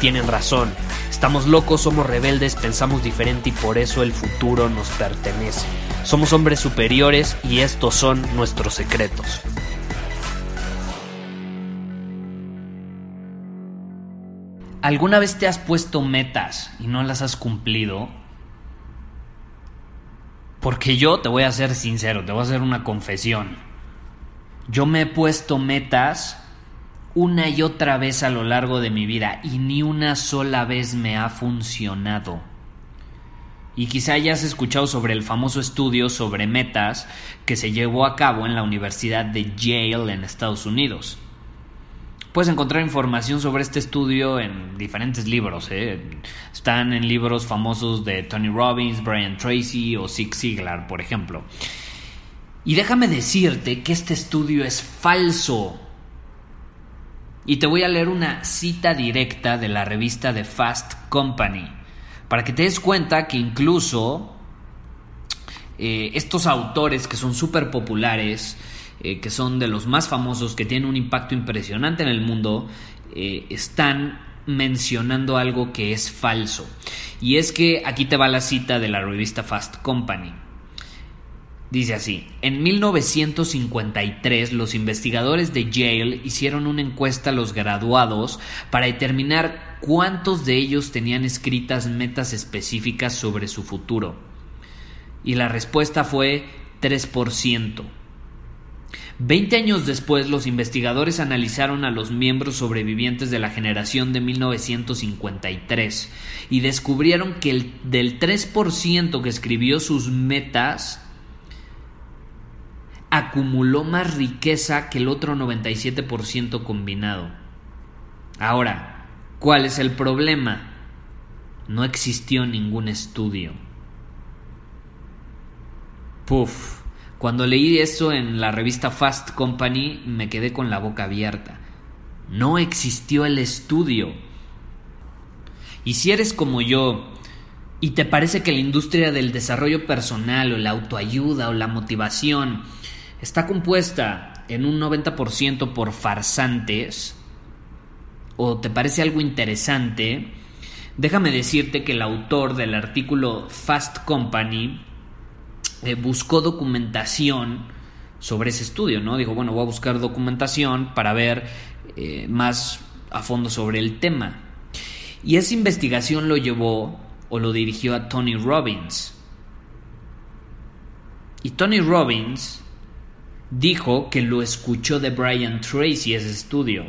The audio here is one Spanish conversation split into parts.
tienen razón. Estamos locos, somos rebeldes, pensamos diferente y por eso el futuro nos pertenece. Somos hombres superiores y estos son nuestros secretos. ¿Alguna vez te has puesto metas y no las has cumplido? Porque yo te voy a ser sincero, te voy a hacer una confesión. Yo me he puesto metas una y otra vez a lo largo de mi vida y ni una sola vez me ha funcionado. Y quizá hayas escuchado sobre el famoso estudio sobre metas que se llevó a cabo en la Universidad de Yale en Estados Unidos. Puedes encontrar información sobre este estudio en diferentes libros. ¿eh? Están en libros famosos de Tony Robbins, Brian Tracy o Zig Ziglar, por ejemplo. Y déjame decirte que este estudio es falso. Y te voy a leer una cita directa de la revista de Fast Company, para que te des cuenta que incluso eh, estos autores que son súper populares, eh, que son de los más famosos, que tienen un impacto impresionante en el mundo, eh, están mencionando algo que es falso. Y es que aquí te va la cita de la revista Fast Company. Dice así, en 1953 los investigadores de Yale hicieron una encuesta a los graduados para determinar cuántos de ellos tenían escritas metas específicas sobre su futuro. Y la respuesta fue 3%. Veinte años después, los investigadores analizaron a los miembros sobrevivientes de la generación de 1953 y descubrieron que el, del 3% que escribió sus metas acumuló más riqueza que el otro 97% combinado. Ahora, ¿cuál es el problema? No existió ningún estudio. Puf. Cuando leí eso en la revista Fast Company me quedé con la boca abierta. No existió el estudio. Y si eres como yo y te parece que la industria del desarrollo personal o la autoayuda o la motivación está compuesta en un 90% por farsantes, o te parece algo interesante, déjame decirte que el autor del artículo Fast Company eh, buscó documentación sobre ese estudio, ¿no? Dijo, bueno, voy a buscar documentación para ver eh, más a fondo sobre el tema. Y esa investigación lo llevó o lo dirigió a Tony Robbins. Y Tony Robbins dijo que lo escuchó de Brian Tracy ese estudio.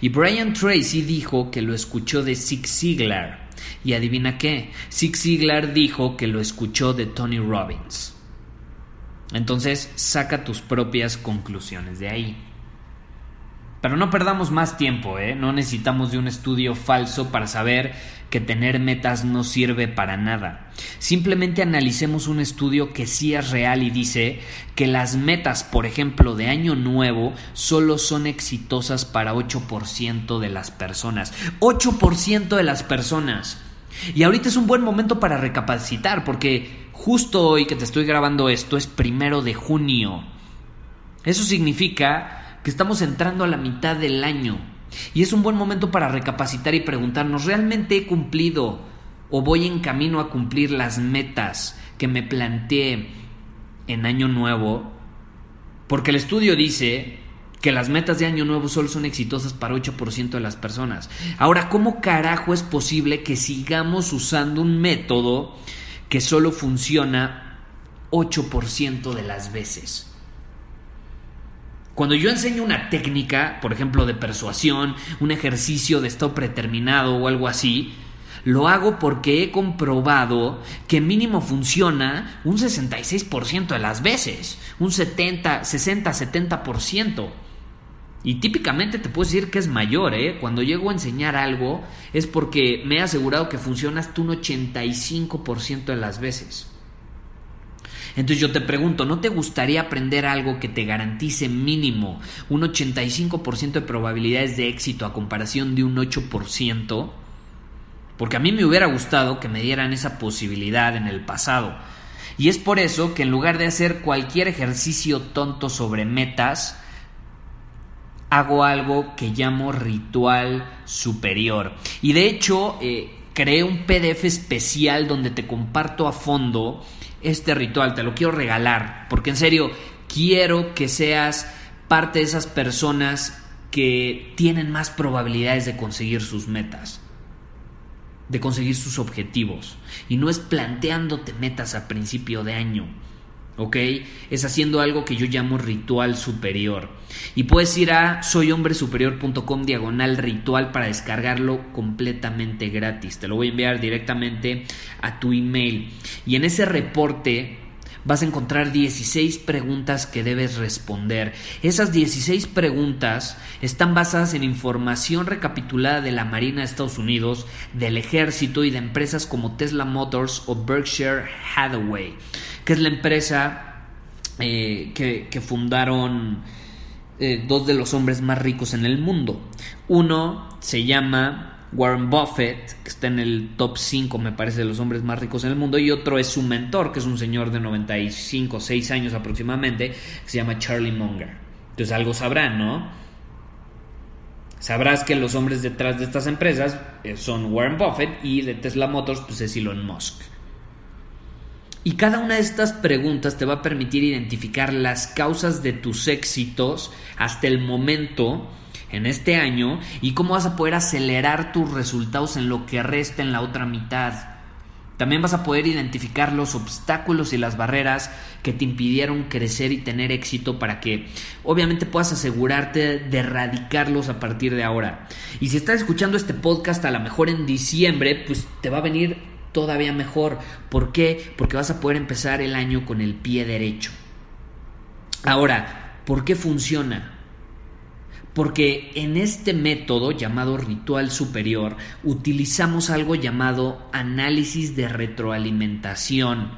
Y Brian Tracy dijo que lo escuchó de Zig Ziglar. Y adivina qué, Zig Ziglar dijo que lo escuchó de Tony Robbins. Entonces, saca tus propias conclusiones de ahí. Pero no perdamos más tiempo, ¿eh? No necesitamos de un estudio falso para saber que tener metas no sirve para nada. Simplemente analicemos un estudio que sí es real y dice que las metas, por ejemplo, de año nuevo, solo son exitosas para 8% de las personas. 8% de las personas. Y ahorita es un buen momento para recapacitar, porque justo hoy que te estoy grabando esto es primero de junio. Eso significa que estamos entrando a la mitad del año. Y es un buen momento para recapacitar y preguntarnos, ¿realmente he cumplido o voy en camino a cumplir las metas que me planteé en año nuevo? Porque el estudio dice que las metas de año nuevo solo son exitosas para 8% de las personas. Ahora, ¿cómo carajo es posible que sigamos usando un método que solo funciona 8% de las veces? Cuando yo enseño una técnica, por ejemplo, de persuasión, un ejercicio de estado preterminado o algo así, Lo hago porque he comprobado que mínimo funciona un 66% de las veces, un 70, 60, 70%. Y típicamente te puedo decir que es mayor, ¿eh? Cuando llego a enseñar algo es porque me he asegurado que funciona hasta un 85% de las veces. Entonces yo te pregunto, ¿no te gustaría aprender algo que te garantice mínimo un 85% de probabilidades de éxito a comparación de un 8%? Porque a mí me hubiera gustado que me dieran esa posibilidad en el pasado. Y es por eso que en lugar de hacer cualquier ejercicio tonto sobre metas, hago algo que llamo ritual superior. Y de hecho, eh, creé un PDF especial donde te comparto a fondo este ritual, te lo quiero regalar, porque en serio, quiero que seas parte de esas personas que tienen más probabilidades de conseguir sus metas, de conseguir sus objetivos. Y no es planteándote metas a principio de año, ¿ok? Es haciendo algo que yo llamo ritual superior. Y puedes ir a soyhombresuperior.com diagonal ritual para descargarlo completamente gratis. Te lo voy a enviar directamente a tu email. Y en ese reporte vas a encontrar 16 preguntas que debes responder. Esas 16 preguntas están basadas en información recapitulada de la Marina de Estados Unidos, del ejército y de empresas como Tesla Motors o Berkshire Hathaway que es la empresa eh, que, fundaron eh, dos de los hombres más ricos en el mundo. Uno se llama Warren Buffett, que está en el top 5, me parece, de los hombres más ricos en el mundo, y otro es su mentor, que es un señor de 95, 6 años aproximadamente, que se llama Charlie Munger. Entonces algo sabrán, ¿no? Sabrás que los hombres detrás de estas empresas eh, son Warren Buffett y de Tesla Motors, pues es Elon Musk. Y cada una de estas preguntas te va a permitir identificar las causas de tus éxitos hasta el momento en este año y cómo vas a poder acelerar tus resultados en lo que resta en la otra mitad. También vas a poder identificar los obstáculos y las barreras que te impidieron crecer y tener éxito para que obviamente puedas asegurarte de erradicarlos a partir de ahora. Y si estás escuchando este podcast a lo mejor en diciembre, pues te va a venir todavía mejor. ¿Por qué? Porque vas a poder empezar el año con el pie derecho. Ahora, ¿por qué funciona? Porque en este método llamado ritual superior utilizamos algo llamado análisis de retroalimentación.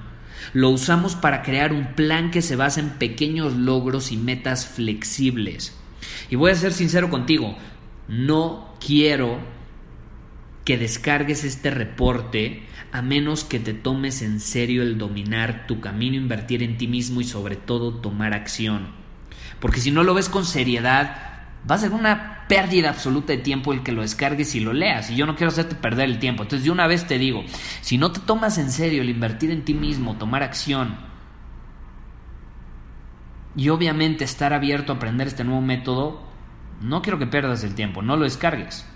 Lo usamos para crear un plan que se basa en pequeños logros y metas flexibles. Y voy a ser sincero contigo, no quiero que descargues este reporte a menos que te tomes en serio el dominar tu camino, invertir en ti mismo y sobre todo tomar acción. Porque si no lo ves con seriedad, va a ser una pérdida absoluta de tiempo el que lo descargues y lo leas. Y yo no quiero hacerte perder el tiempo. Entonces de una vez te digo, si no te tomas en serio el invertir en ti mismo, tomar acción, y obviamente estar abierto a aprender este nuevo método, no quiero que pierdas el tiempo, no lo descargues.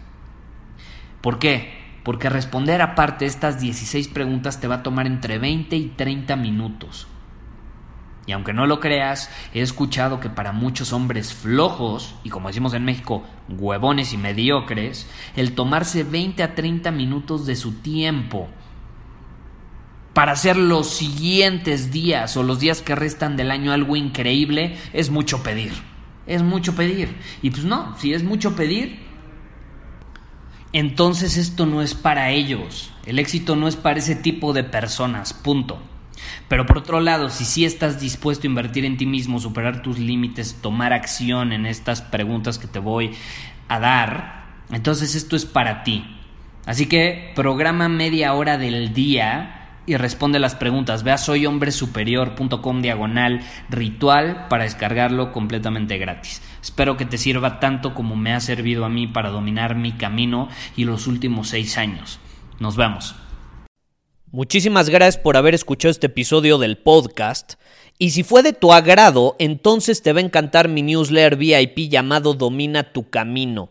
¿Por qué? Porque responder aparte estas 16 preguntas te va a tomar entre 20 y 30 minutos. Y aunque no lo creas, he escuchado que para muchos hombres flojos, y como decimos en México, huevones y mediocres, el tomarse 20 a 30 minutos de su tiempo para hacer los siguientes días o los días que restan del año algo increíble es mucho pedir. Es mucho pedir. Y pues no, si es mucho pedir, entonces esto no es para ellos. El éxito no es para ese tipo de personas, punto. Pero por otro lado, si sí estás dispuesto a invertir en ti mismo, superar tus límites, tomar acción en estas preguntas que te voy a dar, entonces esto es para ti. Así que programa media hora del día y responde las preguntas. Ve a soyhombresuperior.com diagonal ritual para descargarlo completamente gratis. Espero que te sirva tanto como me ha servido a mí para dominar mi camino y los últimos seis años. Nos vemos. Muchísimas gracias por haber escuchado este episodio del podcast. Y si fue de tu agrado, entonces te va a encantar mi newsletter VIP llamado Domina tu Camino.